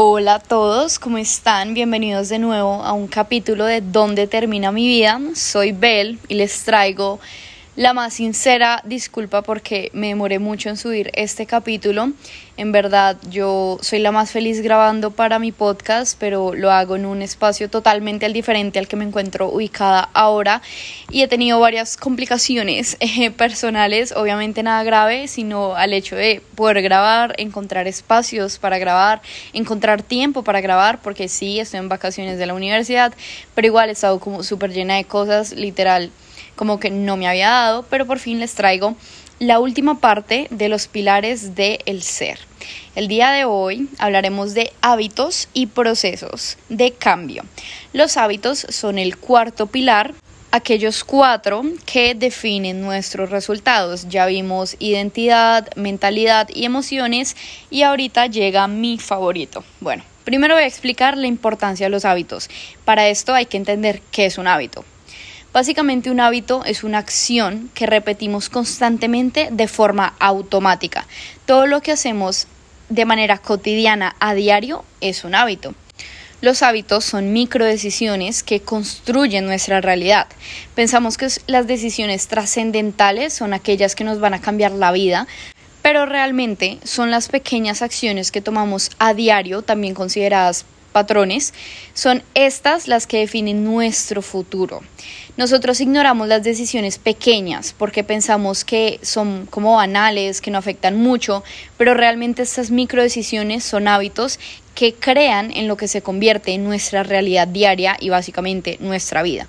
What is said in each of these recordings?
Hola a todos, ¿cómo están? Bienvenidos de nuevo a un capítulo de ¿Dónde termina mi vida? Soy Bel y les traigo la más sincera disculpa porque me demoré mucho en subir este capítulo. En verdad, yo soy la más feliz grabando para mi podcast, pero lo hago en un espacio totalmente al diferente al que me encuentro ubicada ahora y he tenido varias complicaciones eh, personales, obviamente nada grave, sino al hecho de poder grabar, encontrar espacios para grabar, encontrar tiempo para grabar, porque sí, estoy en vacaciones de la universidad, pero igual he estado como súper llena de cosas, literal como que no me había dado, pero por fin les traigo la última parte de los pilares del el ser. El día de hoy hablaremos de hábitos y procesos de cambio. Los hábitos son el cuarto pilar, aquellos cuatro que definen nuestros resultados. Ya vimos identidad, mentalidad y emociones y ahorita llega mi favorito. Bueno, primero voy a explicar la importancia de los hábitos. Para esto hay que entender qué es un hábito. Básicamente un hábito es una acción que repetimos constantemente de forma automática. Todo lo que hacemos de manera cotidiana a diario es un hábito. Los hábitos son microdecisiones que construyen nuestra realidad. Pensamos que las decisiones trascendentales son aquellas que nos van a cambiar la vida, pero realmente son las pequeñas acciones que tomamos a diario, también consideradas patrones, son estas las que definen nuestro futuro. Nosotros ignoramos las decisiones pequeñas porque pensamos que son como banales, que no afectan mucho, pero realmente estas micro decisiones son hábitos que crean en lo que se convierte en nuestra realidad diaria y básicamente nuestra vida.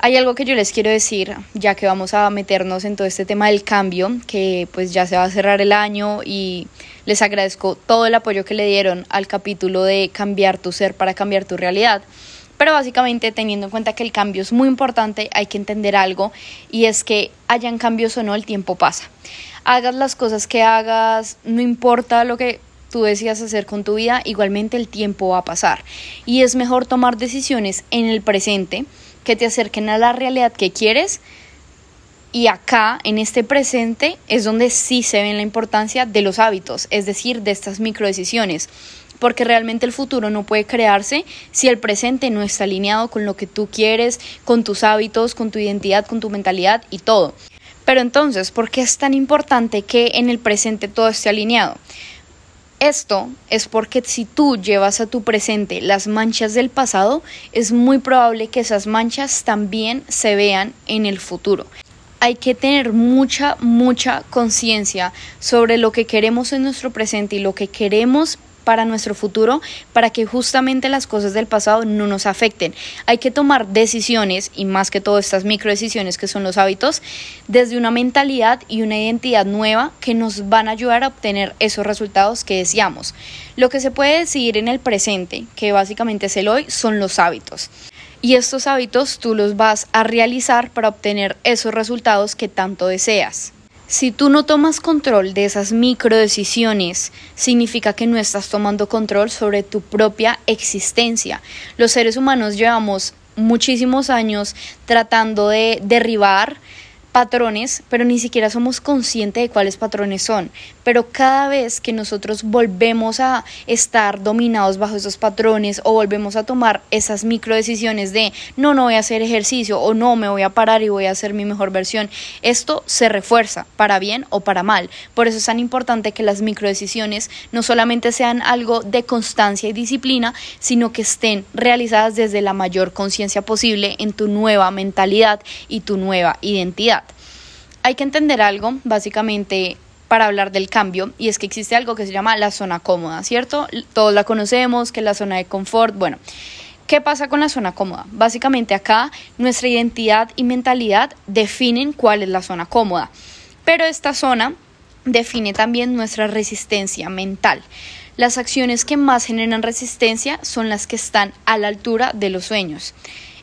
Hay algo que yo les quiero decir, ya que vamos a meternos en todo este tema del cambio, que pues ya se va a cerrar el año y les agradezco todo el apoyo que le dieron al capítulo de cambiar tu ser para cambiar tu realidad. Pero básicamente teniendo en cuenta que el cambio es muy importante, hay que entender algo y es que hayan cambios o no, el tiempo pasa. Hagas las cosas que hagas, no importa lo que tú decías hacer con tu vida, igualmente el tiempo va a pasar. Y es mejor tomar decisiones en el presente que te acerquen a la realidad que quieres. Y acá, en este presente, es donde sí se ve la importancia de los hábitos, es decir, de estas microdecisiones porque realmente el futuro no puede crearse si el presente no está alineado con lo que tú quieres, con tus hábitos, con tu identidad, con tu mentalidad y todo. Pero entonces, ¿por qué es tan importante que en el presente todo esté alineado? Esto es porque si tú llevas a tu presente las manchas del pasado, es muy probable que esas manchas también se vean en el futuro. Hay que tener mucha, mucha conciencia sobre lo que queremos en nuestro presente y lo que queremos para nuestro futuro para que justamente las cosas del pasado no nos afecten. Hay que tomar decisiones y más que todo estas micro decisiones que son los hábitos desde una mentalidad y una identidad nueva que nos van a ayudar a obtener esos resultados que deseamos. Lo que se puede decidir en el presente, que básicamente es el hoy, son los hábitos. Y estos hábitos tú los vas a realizar para obtener esos resultados que tanto deseas. Si tú no tomas control de esas micro decisiones, significa que no estás tomando control sobre tu propia existencia. Los seres humanos llevamos muchísimos años tratando de derribar patrones, pero ni siquiera somos conscientes de cuáles patrones son. Pero cada vez que nosotros volvemos a estar dominados bajo esos patrones o volvemos a tomar esas micro decisiones de no, no voy a hacer ejercicio o no, me voy a parar y voy a hacer mi mejor versión, esto se refuerza para bien o para mal. Por eso es tan importante que las micro decisiones no solamente sean algo de constancia y disciplina, sino que estén realizadas desde la mayor conciencia posible en tu nueva mentalidad y tu nueva identidad hay que entender algo, básicamente, para hablar del cambio, y es que existe algo que se llama la zona cómoda, ¿cierto? Todos la conocemos, que es la zona de confort. Bueno, ¿qué pasa con la zona cómoda? Básicamente acá nuestra identidad y mentalidad definen cuál es la zona cómoda, pero esta zona define también nuestra resistencia mental. Las acciones que más generan resistencia son las que están a la altura de los sueños.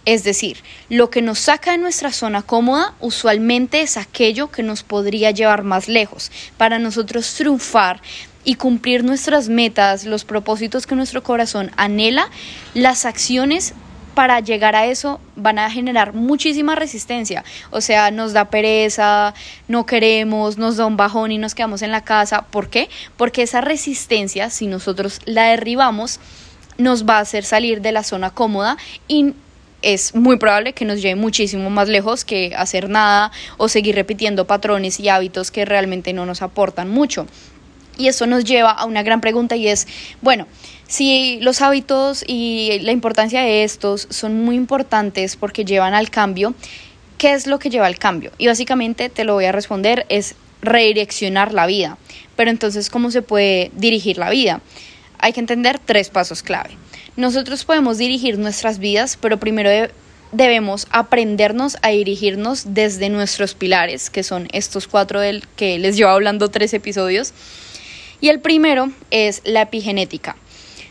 Es decir, lo que nos saca de nuestra zona cómoda usualmente es aquello que nos podría llevar más lejos. Para nosotros triunfar y cumplir nuestras metas, los propósitos que nuestro corazón anhela, las acciones para llegar a eso van a generar muchísima resistencia. O sea, nos da pereza, no queremos, nos da un bajón y nos quedamos en la casa. ¿Por qué? Porque esa resistencia, si nosotros la derribamos, nos va a hacer salir de la zona cómoda y es muy probable que nos lleve muchísimo más lejos que hacer nada o seguir repitiendo patrones y hábitos que realmente no nos aportan mucho. Y eso nos lleva a una gran pregunta y es, bueno, si los hábitos y la importancia de estos son muy importantes porque llevan al cambio, ¿qué es lo que lleva al cambio? Y básicamente te lo voy a responder, es redireccionar la vida. Pero entonces, ¿cómo se puede dirigir la vida? Hay que entender tres pasos clave. Nosotros podemos dirigir nuestras vidas, pero primero debemos aprendernos a dirigirnos desde nuestros pilares, que son estos cuatro del que les llevo hablando tres episodios. Y el primero es la epigenética.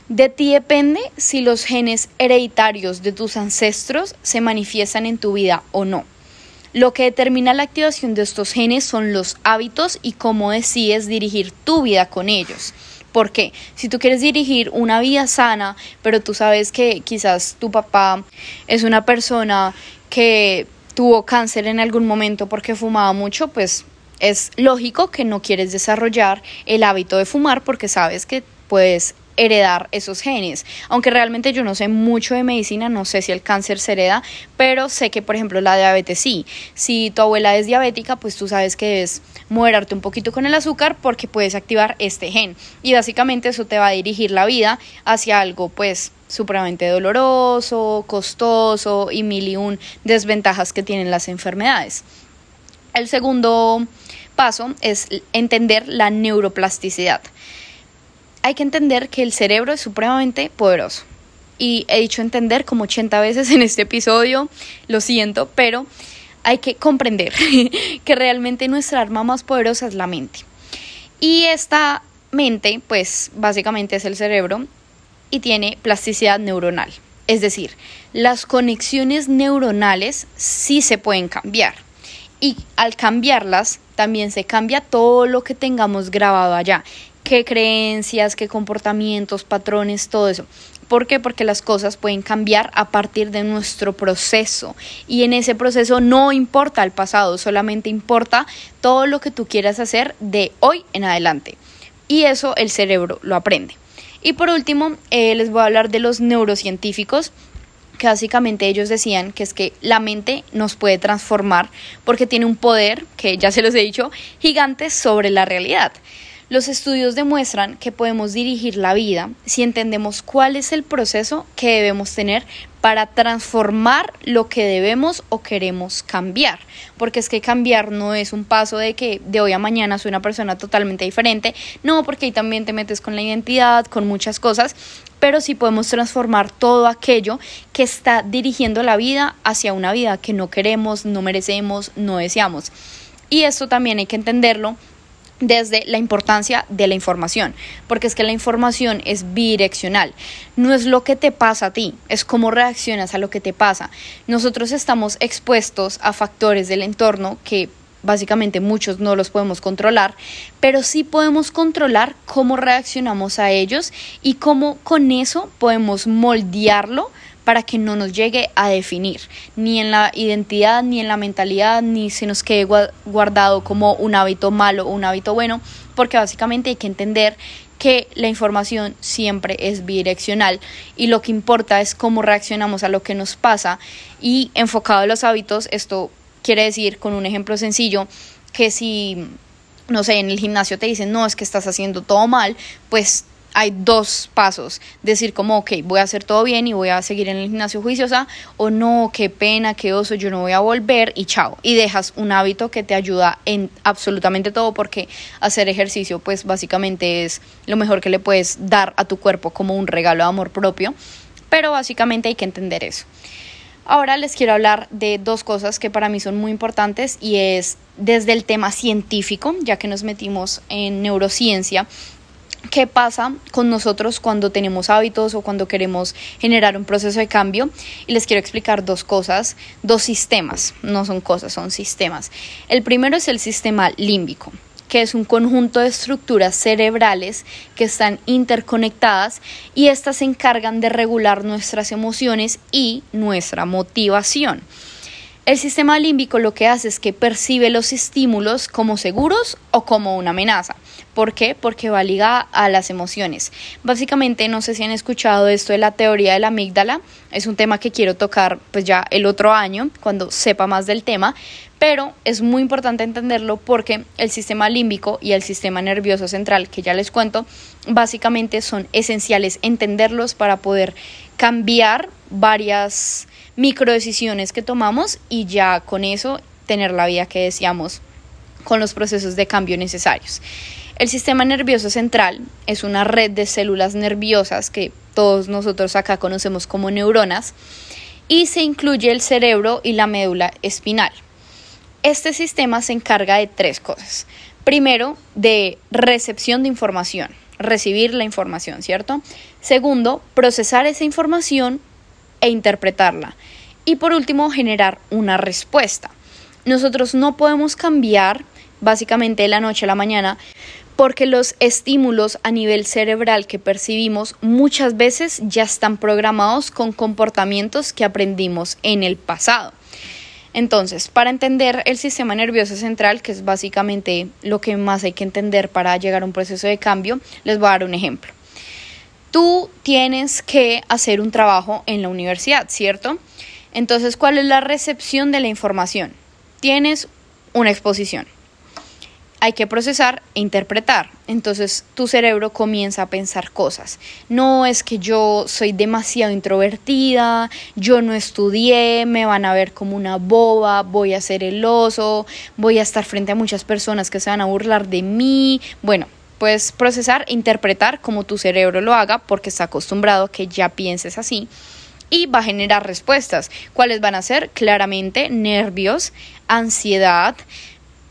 De ti depende si los genes hereditarios de tus ancestros se manifiestan en tu vida o no. Lo que determina la activación de estos genes son los hábitos y cómo decides dirigir tu vida con ellos. Porque si tú quieres dirigir una vida sana, pero tú sabes que quizás tu papá es una persona que tuvo cáncer en algún momento porque fumaba mucho, pues es lógico que no quieres desarrollar el hábito de fumar porque sabes que puedes heredar esos genes. Aunque realmente yo no sé mucho de medicina, no sé si el cáncer se hereda, pero sé que, por ejemplo, la diabetes sí. Si tu abuela es diabética, pues tú sabes que debes moderarte un poquito con el azúcar porque puedes activar este gen. Y básicamente eso te va a dirigir la vida hacia algo, pues, supremamente doloroso, costoso y mil y un desventajas que tienen las enfermedades. El segundo paso es entender la neuroplasticidad. Hay que entender que el cerebro es supremamente poderoso. Y he dicho entender como 80 veces en este episodio, lo siento, pero hay que comprender que realmente nuestra arma más poderosa es la mente. Y esta mente, pues básicamente es el cerebro y tiene plasticidad neuronal. Es decir, las conexiones neuronales sí se pueden cambiar y al cambiarlas también se cambia todo lo que tengamos grabado allá, qué creencias, qué comportamientos, patrones, todo eso. ¿Por qué? Porque las cosas pueden cambiar a partir de nuestro proceso y en ese proceso no importa el pasado, solamente importa todo lo que tú quieras hacer de hoy en adelante. Y eso el cerebro lo aprende. Y por último, eh, les voy a hablar de los neurocientíficos que básicamente ellos decían que es que la mente nos puede transformar porque tiene un poder, que ya se los he dicho, gigante sobre la realidad. Los estudios demuestran que podemos dirigir la vida si entendemos cuál es el proceso que debemos tener para transformar lo que debemos o queremos cambiar. Porque es que cambiar no es un paso de que de hoy a mañana soy una persona totalmente diferente. No, porque ahí también te metes con la identidad, con muchas cosas. Pero sí podemos transformar todo aquello que está dirigiendo la vida hacia una vida que no queremos, no merecemos, no deseamos. Y esto también hay que entenderlo desde la importancia de la información, porque es que la información es bidireccional, no es lo que te pasa a ti, es cómo reaccionas a lo que te pasa. Nosotros estamos expuestos a factores del entorno que básicamente muchos no los podemos controlar, pero sí podemos controlar cómo reaccionamos a ellos y cómo con eso podemos moldearlo para que no nos llegue a definir, ni en la identidad, ni en la mentalidad, ni se nos quede guardado como un hábito malo o un hábito bueno, porque básicamente hay que entender que la información siempre es bidireccional y lo que importa es cómo reaccionamos a lo que nos pasa. Y enfocado en los hábitos, esto quiere decir con un ejemplo sencillo que si no sé, en el gimnasio te dicen, no, es que estás haciendo todo mal, pues hay dos pasos, decir como, ok, voy a hacer todo bien y voy a seguir en el gimnasio juiciosa, o no, qué pena, qué oso, yo no voy a volver y chao. Y dejas un hábito que te ayuda en absolutamente todo porque hacer ejercicio pues básicamente es lo mejor que le puedes dar a tu cuerpo como un regalo de amor propio, pero básicamente hay que entender eso. Ahora les quiero hablar de dos cosas que para mí son muy importantes y es desde el tema científico, ya que nos metimos en neurociencia, qué pasa con nosotros cuando tenemos hábitos o cuando queremos generar un proceso de cambio. Y les quiero explicar dos cosas, dos sistemas, no son cosas, son sistemas. El primero es el sistema límbico, que es un conjunto de estructuras cerebrales que están interconectadas y estas se encargan de regular nuestras emociones y nuestra motivación. El sistema límbico lo que hace es que percibe los estímulos como seguros o como una amenaza. ¿Por qué? Porque va ligada a las emociones. Básicamente, no sé si han escuchado esto de la teoría de la amígdala. Es un tema que quiero tocar pues ya el otro año, cuando sepa más del tema. Pero es muy importante entenderlo porque el sistema límbico y el sistema nervioso central, que ya les cuento, básicamente son esenciales entenderlos para poder cambiar varias micro decisiones que tomamos y ya con eso tener la vida que deseamos con los procesos de cambio necesarios. El sistema nervioso central es una red de células nerviosas que todos nosotros acá conocemos como neuronas y se incluye el cerebro y la médula espinal. Este sistema se encarga de tres cosas. Primero, de recepción de información, recibir la información, ¿cierto? Segundo, procesar esa información e interpretarla. Y por último, generar una respuesta. Nosotros no podemos cambiar básicamente de la noche a la mañana porque los estímulos a nivel cerebral que percibimos muchas veces ya están programados con comportamientos que aprendimos en el pasado. Entonces, para entender el sistema nervioso central, que es básicamente lo que más hay que entender para llegar a un proceso de cambio, les voy a dar un ejemplo tú tienes que hacer un trabajo en la universidad, ¿cierto? Entonces, ¿cuál es la recepción de la información? Tienes una exposición. Hay que procesar e interpretar. Entonces tu cerebro comienza a pensar cosas. No es que yo soy demasiado introvertida, yo no estudié, me van a ver como una boba, voy a ser el oso, voy a estar frente a muchas personas que se van a burlar de mí. Bueno, puedes procesar e interpretar como tu cerebro lo haga porque está acostumbrado que ya pienses así y va a generar respuestas. ¿Cuáles van a ser? Claramente nervios, ansiedad,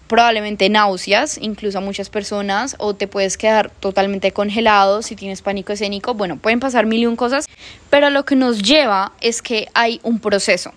probablemente náuseas, incluso a muchas personas, o te puedes quedar totalmente congelado si tienes pánico escénico. Bueno, pueden pasar mil y un cosas, pero lo que nos lleva es que hay un proceso.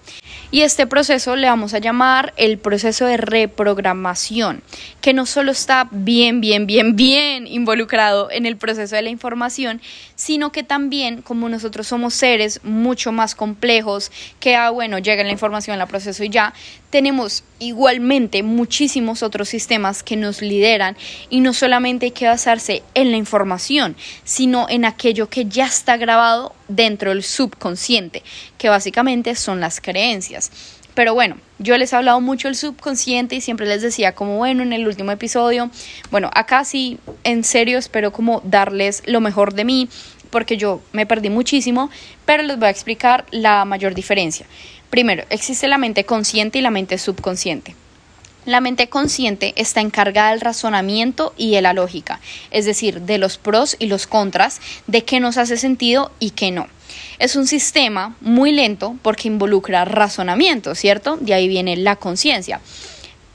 Y este proceso le vamos a llamar el proceso de reprogramación, que no solo está bien, bien, bien, bien involucrado en el proceso de la información, sino que también como nosotros somos seres mucho más complejos, que, ah, bueno, llega la información, la proceso y ya, tenemos igualmente muchísimos otros sistemas que nos lideran y no solamente hay que basarse en la información, sino en aquello que ya está grabado dentro del subconsciente, que básicamente son las creencias. Pero bueno, yo les he hablado mucho del subconsciente y siempre les decía como bueno en el último episodio, bueno, acá sí en serio espero como darles lo mejor de mí porque yo me perdí muchísimo, pero les voy a explicar la mayor diferencia. Primero, existe la mente consciente y la mente subconsciente. La mente consciente está encargada del razonamiento y de la lógica, es decir, de los pros y los contras, de qué nos hace sentido y qué no. Es un sistema muy lento porque involucra razonamiento, ¿cierto? De ahí viene la conciencia.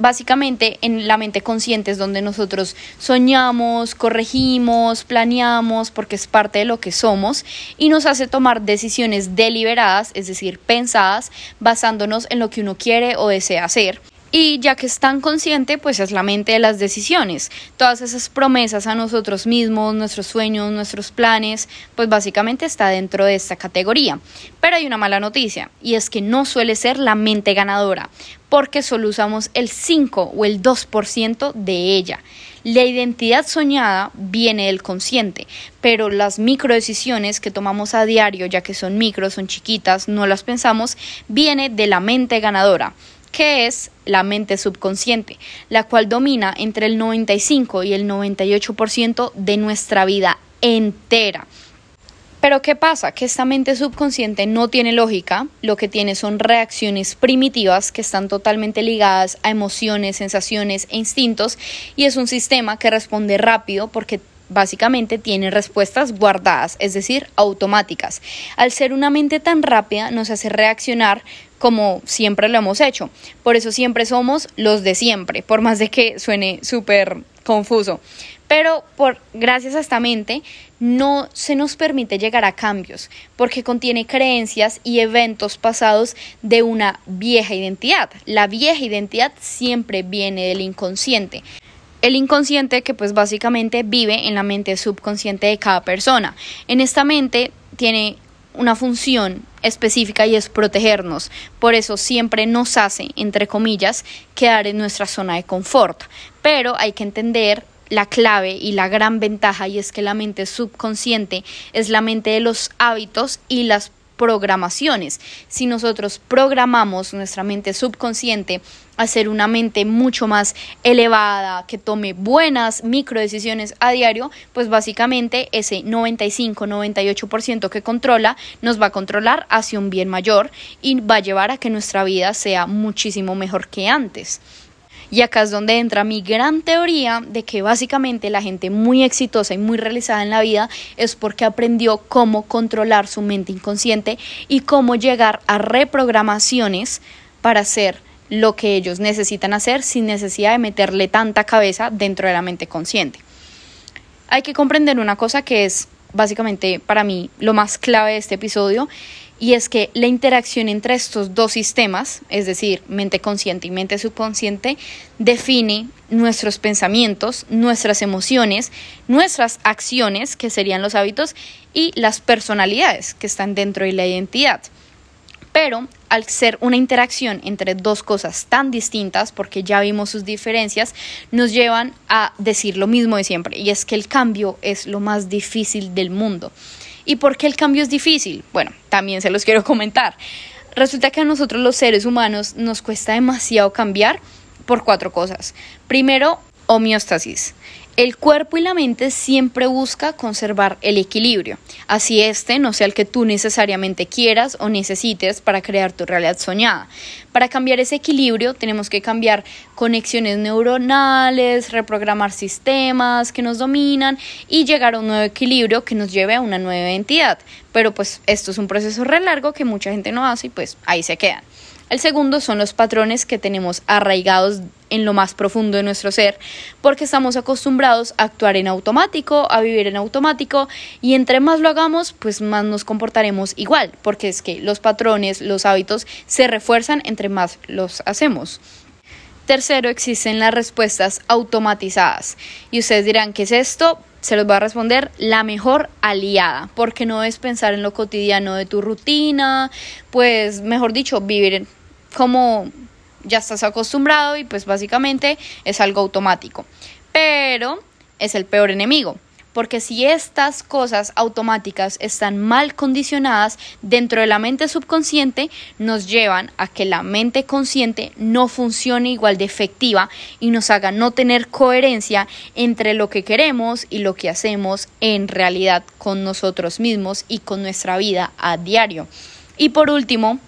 Básicamente en la mente consciente es donde nosotros soñamos, corregimos, planeamos, porque es parte de lo que somos y nos hace tomar decisiones deliberadas, es decir, pensadas, basándonos en lo que uno quiere o desea hacer y ya que es tan consciente, pues es la mente de las decisiones. Todas esas promesas a nosotros mismos, nuestros sueños, nuestros planes, pues básicamente está dentro de esta categoría. Pero hay una mala noticia, y es que no suele ser la mente ganadora, porque solo usamos el 5 o el 2% de ella. La identidad soñada viene del consciente, pero las microdecisiones que tomamos a diario, ya que son micro, son chiquitas, no las pensamos, viene de la mente ganadora que es la mente subconsciente, la cual domina entre el 95 y el 98% de nuestra vida entera. Pero ¿qué pasa? Que esta mente subconsciente no tiene lógica, lo que tiene son reacciones primitivas que están totalmente ligadas a emociones, sensaciones e instintos y es un sistema que responde rápido porque básicamente tiene respuestas guardadas, es decir, automáticas. Al ser una mente tan rápida nos hace reaccionar como siempre lo hemos hecho. Por eso siempre somos los de siempre, por más de que suene súper confuso. Pero por gracias a esta mente no se nos permite llegar a cambios porque contiene creencias y eventos pasados de una vieja identidad. La vieja identidad siempre viene del inconsciente. el inconsciente que pues básicamente vive en la mente subconsciente de cada persona. En esta mente tiene una función específica y es protegernos. Por eso siempre nos hace, entre comillas, quedar en nuestra zona de confort. Pero hay que entender la clave y la gran ventaja y es que la mente subconsciente es la mente de los hábitos y las programaciones. Si nosotros programamos nuestra mente subconsciente a ser una mente mucho más elevada, que tome buenas micro decisiones a diario, pues básicamente ese 95-98% que controla nos va a controlar hacia un bien mayor y va a llevar a que nuestra vida sea muchísimo mejor que antes. Y acá es donde entra mi gran teoría de que básicamente la gente muy exitosa y muy realizada en la vida es porque aprendió cómo controlar su mente inconsciente y cómo llegar a reprogramaciones para hacer lo que ellos necesitan hacer sin necesidad de meterle tanta cabeza dentro de la mente consciente. Hay que comprender una cosa que es básicamente para mí lo más clave de este episodio y es que la interacción entre estos dos sistemas, es decir, mente consciente y mente subconsciente, define nuestros pensamientos, nuestras emociones, nuestras acciones, que serían los hábitos, y las personalidades que están dentro de la identidad. Pero al ser una interacción entre dos cosas tan distintas, porque ya vimos sus diferencias, nos llevan a decir lo mismo de siempre, y es que el cambio es lo más difícil del mundo. ¿Y por qué el cambio es difícil? Bueno, también se los quiero comentar. Resulta que a nosotros los seres humanos nos cuesta demasiado cambiar por cuatro cosas. Primero, homeostasis. El cuerpo y la mente siempre busca conservar el equilibrio, así este no sea el que tú necesariamente quieras o necesites para crear tu realidad soñada. Para cambiar ese equilibrio tenemos que cambiar conexiones neuronales, reprogramar sistemas que nos dominan y llegar a un nuevo equilibrio que nos lleve a una nueva identidad. Pero pues esto es un proceso re largo que mucha gente no hace y pues ahí se quedan. El segundo son los patrones que tenemos arraigados en lo más profundo de nuestro ser, porque estamos acostumbrados a actuar en automático, a vivir en automático, y entre más lo hagamos, pues más nos comportaremos igual, porque es que los patrones, los hábitos se refuerzan entre más los hacemos. Tercero, existen las respuestas automatizadas. Y ustedes dirán, ¿qué es esto? Se los va a responder la mejor aliada, porque no es pensar en lo cotidiano de tu rutina, pues mejor dicho, vivir como ya estás acostumbrado y pues básicamente es algo automático. Pero es el peor enemigo, porque si estas cosas automáticas están mal condicionadas dentro de la mente subconsciente, nos llevan a que la mente consciente no funcione igual de efectiva y nos haga no tener coherencia entre lo que queremos y lo que hacemos en realidad con nosotros mismos y con nuestra vida a diario. Y por último,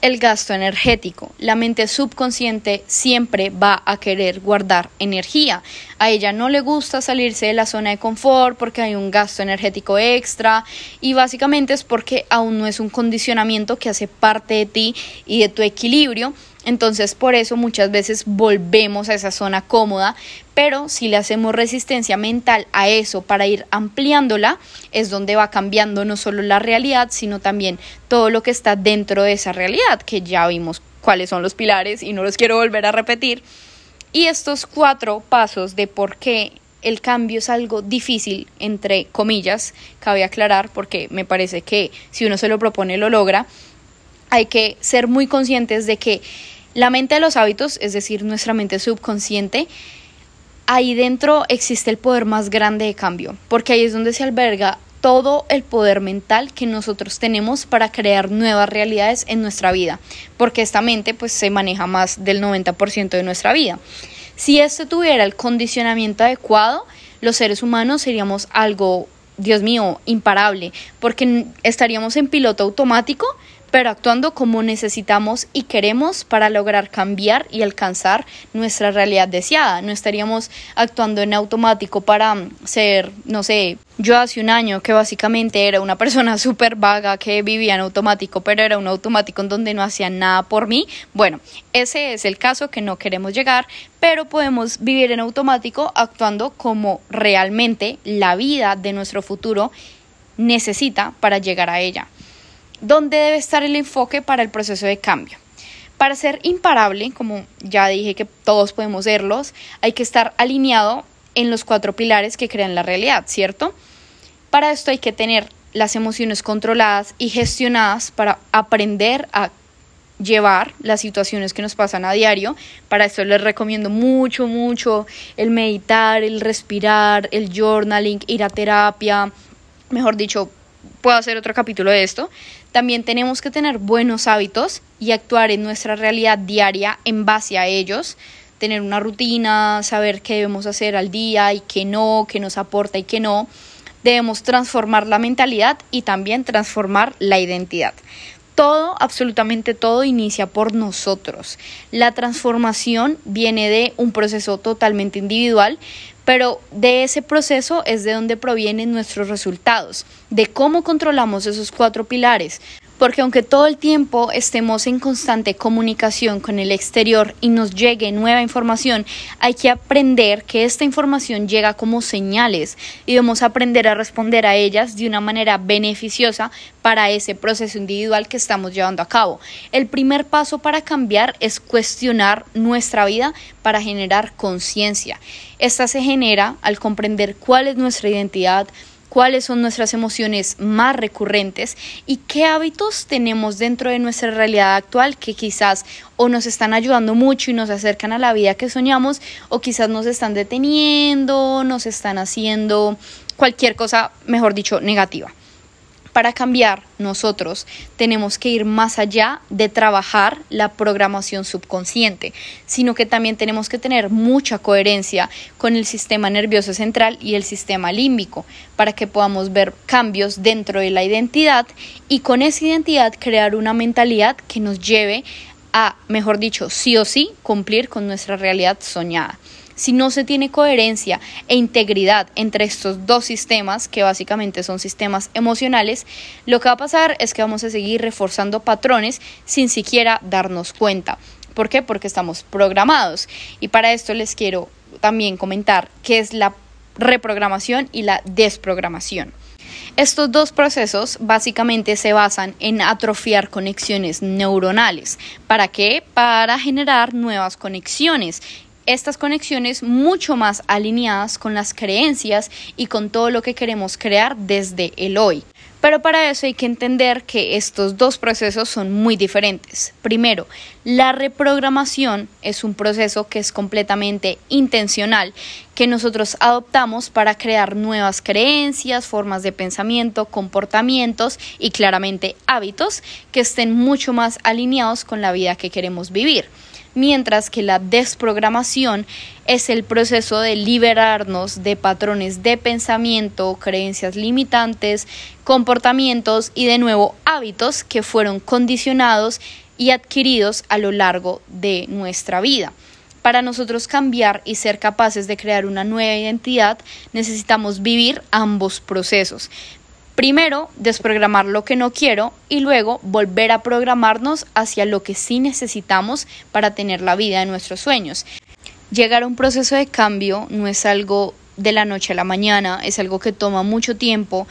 el gasto energético. La mente subconsciente siempre va a querer guardar energía. A ella no le gusta salirse de la zona de confort porque hay un gasto energético extra y básicamente es porque aún no es un condicionamiento que hace parte de ti y de tu equilibrio entonces por eso muchas veces volvemos a esa zona cómoda, pero si le hacemos resistencia mental a eso para ir ampliándola, es donde va cambiando no solo la realidad, sino también todo lo que está dentro de esa realidad, que ya vimos cuáles son los pilares y no los quiero volver a repetir. Y estos cuatro pasos de por qué el cambio es algo difícil, entre comillas, cabe aclarar, porque me parece que si uno se lo propone lo logra, hay que ser muy conscientes de que la mente de los hábitos, es decir, nuestra mente subconsciente, ahí dentro existe el poder más grande de cambio, porque ahí es donde se alberga todo el poder mental que nosotros tenemos para crear nuevas realidades en nuestra vida, porque esta mente pues se maneja más del 90% de nuestra vida. Si esto tuviera el condicionamiento adecuado, los seres humanos seríamos algo, Dios mío, imparable, porque estaríamos en piloto automático pero actuando como necesitamos y queremos para lograr cambiar y alcanzar nuestra realidad deseada. No estaríamos actuando en automático para ser, no sé, yo hace un año que básicamente era una persona súper vaga que vivía en automático, pero era un automático en donde no hacía nada por mí. Bueno, ese es el caso que no queremos llegar, pero podemos vivir en automático actuando como realmente la vida de nuestro futuro necesita para llegar a ella. ¿Dónde debe estar el enfoque para el proceso de cambio? Para ser imparable, como ya dije que todos podemos serlos, hay que estar alineado en los cuatro pilares que crean la realidad, ¿cierto? Para esto hay que tener las emociones controladas y gestionadas para aprender a llevar las situaciones que nos pasan a diario. Para esto les recomiendo mucho, mucho el meditar, el respirar, el journaling, ir a terapia. Mejor dicho, puedo hacer otro capítulo de esto. También tenemos que tener buenos hábitos y actuar en nuestra realidad diaria en base a ellos. Tener una rutina, saber qué debemos hacer al día y qué no, qué nos aporta y qué no. Debemos transformar la mentalidad y también transformar la identidad todo, absolutamente todo inicia por nosotros. La transformación viene de un proceso totalmente individual, pero de ese proceso es de donde provienen nuestros resultados, de cómo controlamos esos cuatro pilares, porque aunque todo el tiempo estemos en constante comunicación con el exterior y nos llegue nueva información, hay que aprender que esta información llega como señales y debemos aprender a responder a ellas de una manera beneficiosa para ese proceso individual que estamos llevando a cabo. El primer paso para cambiar es cuestionar nuestra vida para generar conciencia. Esta se genera al comprender cuál es nuestra identidad, cuáles son nuestras emociones más recurrentes y qué hábitos tenemos dentro de nuestra realidad actual que quizás o nos están ayudando mucho y nos acercan a la vida que soñamos o quizás nos están deteniendo, nos están haciendo cualquier cosa, mejor dicho, negativa para cambiar, nosotros tenemos que ir más allá de trabajar la programación subconsciente, sino que también tenemos que tener mucha coherencia con el sistema nervioso central y el sistema límbico para que podamos ver cambios dentro de la identidad y con esa identidad crear una mentalidad que nos lleve a, mejor dicho, sí o sí cumplir con nuestra realidad soñada si no se tiene coherencia e integridad entre estos dos sistemas, que básicamente son sistemas emocionales, lo que va a pasar es que vamos a seguir reforzando patrones sin siquiera darnos cuenta. ¿Por qué? Porque estamos programados. Y para esto les quiero también comentar qué es la reprogramación y la desprogramación. Estos dos procesos básicamente se basan en atrofiar conexiones neuronales. ¿Para qué? Para generar nuevas conexiones estas conexiones mucho más alineadas con las creencias y con todo lo que queremos crear desde el hoy. Pero para eso hay que entender que estos dos procesos son muy diferentes. Primero, la reprogramación es un proceso que es completamente intencional, que nosotros adoptamos para crear nuevas creencias, formas de pensamiento, comportamientos y claramente hábitos que estén mucho más alineados con la vida que queremos vivir mientras que la desprogramación es el proceso de liberarnos de patrones de pensamiento, creencias limitantes, comportamientos y de nuevo hábitos que fueron condicionados y adquiridos a lo largo de nuestra vida. Para nosotros cambiar y ser capaces de crear una nueva identidad, necesitamos vivir ambos procesos. Primero, desprogramar lo que no quiero y luego volver a programarnos hacia lo que sí necesitamos para tener la vida de nuestros sueños. Llegar a un proceso de cambio no es algo de la noche a la mañana, es algo que toma mucho tiempo,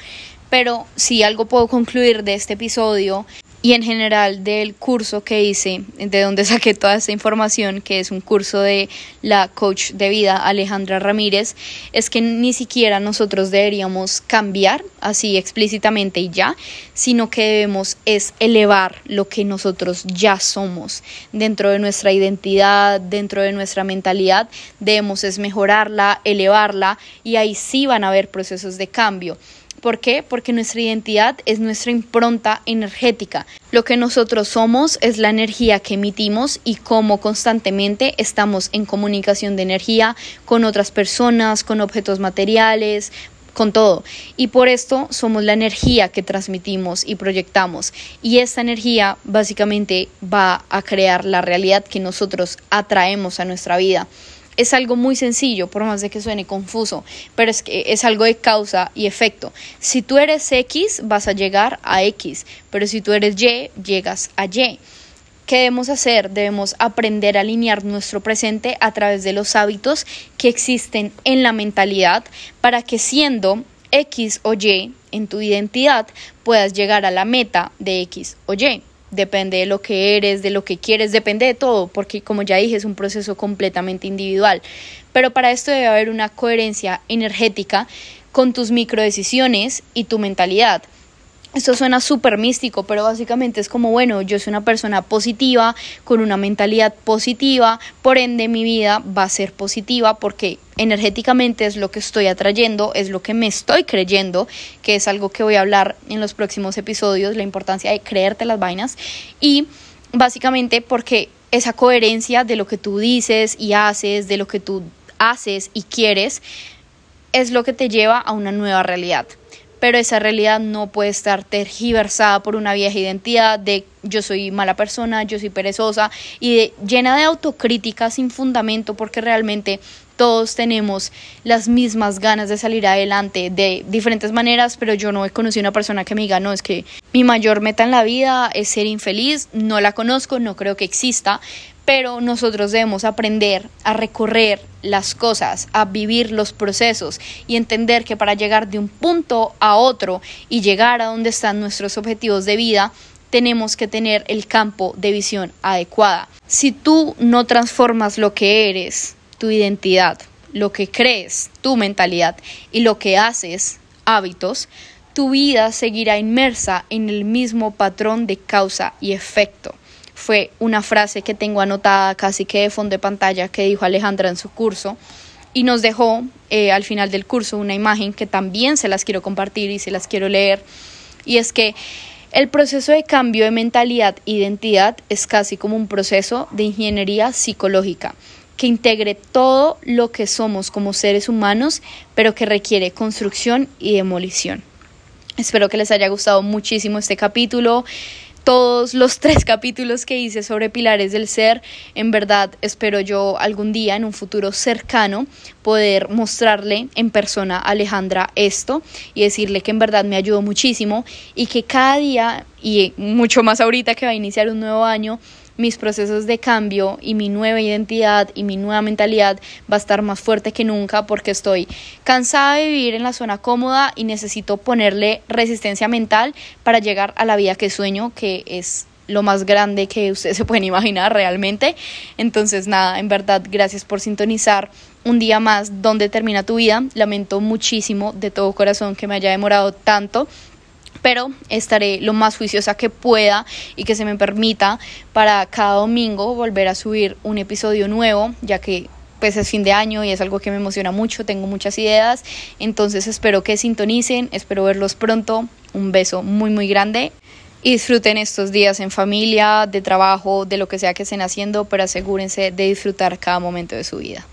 pero si algo puedo concluir de este episodio y en general del curso que hice, de donde saqué toda esta información, que es un curso de la coach de vida Alejandra Ramírez, es que ni siquiera nosotros deberíamos cambiar así explícitamente y ya, sino que debemos es elevar lo que nosotros ya somos dentro de nuestra identidad, dentro de nuestra mentalidad, debemos es mejorarla, elevarla y ahí sí van a haber procesos de cambio. ¿Por qué? Porque nuestra identidad es nuestra impronta energética. Lo que nosotros somos es la energía que emitimos y cómo constantemente estamos en comunicación de energía con otras personas, con objetos materiales, con todo. Y por esto somos la energía que transmitimos y proyectamos. Y esta energía básicamente va a crear la realidad que nosotros atraemos a nuestra vida es algo muy sencillo, por más de que suene confuso, pero es que es algo de causa y efecto. Si tú eres X, vas a llegar a X, pero si tú eres Y, llegas a Y. ¿Qué debemos hacer? Debemos aprender a alinear nuestro presente a través de los hábitos que existen en la mentalidad para que siendo X o Y en tu identidad puedas llegar a la meta de X o Y. depende de lo que eres, de lo que quieres, depende de todo, porque como ya dije es un proceso completamente individual. Pero para esto debe haber una coherencia energética con tus microdecisiones y tu mentalidad. Esto suena súper místico, pero básicamente es como, bueno, yo soy una persona positiva, con una mentalidad positiva, por ende mi vida va a ser positiva porque energéticamente es lo que estoy atrayendo, es lo que me estoy creyendo, que es algo que voy a hablar en los próximos episodios, la importancia de creerte las vainas. Y básicamente porque esa coherencia de lo que tú dices y haces, de lo que tú haces y quieres, es lo que te lleva a una nueva realidad pero esa realidad no puede estar tergiversada por una vieja identidad de yo soy mala persona, yo soy perezosa y llena de autocrítica sin fundamento porque realmente todos tenemos las mismas ganas de salir adelante de diferentes maneras, pero yo no he conocido una persona que me diga, no, es que mi mayor meta en la vida es ser infeliz, no la conozco, no creo que exista, pero nosotros debemos aprender a recorrer las cosas, a vivir los procesos y entender que para llegar de un punto a otro y llegar a donde están nuestros objetivos de vida, tenemos que tener el campo de visión adecuada. Si tú no transformas lo que eres, tu identidad, lo que crees, tu mentalidad y lo que haces, hábitos, tu vida seguirá inmersa en el mismo patrón de causa y efecto fue una frase que tengo anotada casi que de fondo de pantalla que dijo Alejandra en su curso y nos dejó eh, al final del curso una imagen que también se las quiero compartir y se las quiero leer y es que el proceso de cambio de mentalidad e identidad es casi como un proceso de ingeniería psicológica que integre todo lo que somos como seres humanos, pero que requiere construcción y demolición. Espero que les haya gustado muchísimo este capítulo todos los tres capítulos que hice sobre pilares del ser. En verdad, espero yo algún día, en un futuro cercano, poder mostrarle en persona a Alejandra esto y decirle que en verdad me ayudó muchísimo y que cada día, y mucho más ahorita que va a iniciar un nuevo año, mis procesos de cambio y mi nueva identidad y mi nueva mentalidad va a estar más fuerte que nunca porque estoy cansada de vivir en la zona cómoda y necesito ponerle resistencia mental para llegar a la vida que sueño, que es lo más grande que ustedes se pueden imaginar realmente. Entonces, nada, en verdad, gracias por sintonizar un día más donde termina tu vida. Lamento muchísimo de todo corazón que me haya demorado tanto pero estaré lo más juiciosa que pueda y que se me permita para cada domingo volver a subir un episodio nuevo, ya que pues es fin de año y es algo que me emociona mucho, tengo muchas ideas, entonces espero que sintonicen, espero verlos pronto, un beso muy muy grande. Y disfruten estos días en familia, de trabajo, de lo que sea que estén haciendo, pero asegúrense de disfrutar cada momento de su vida.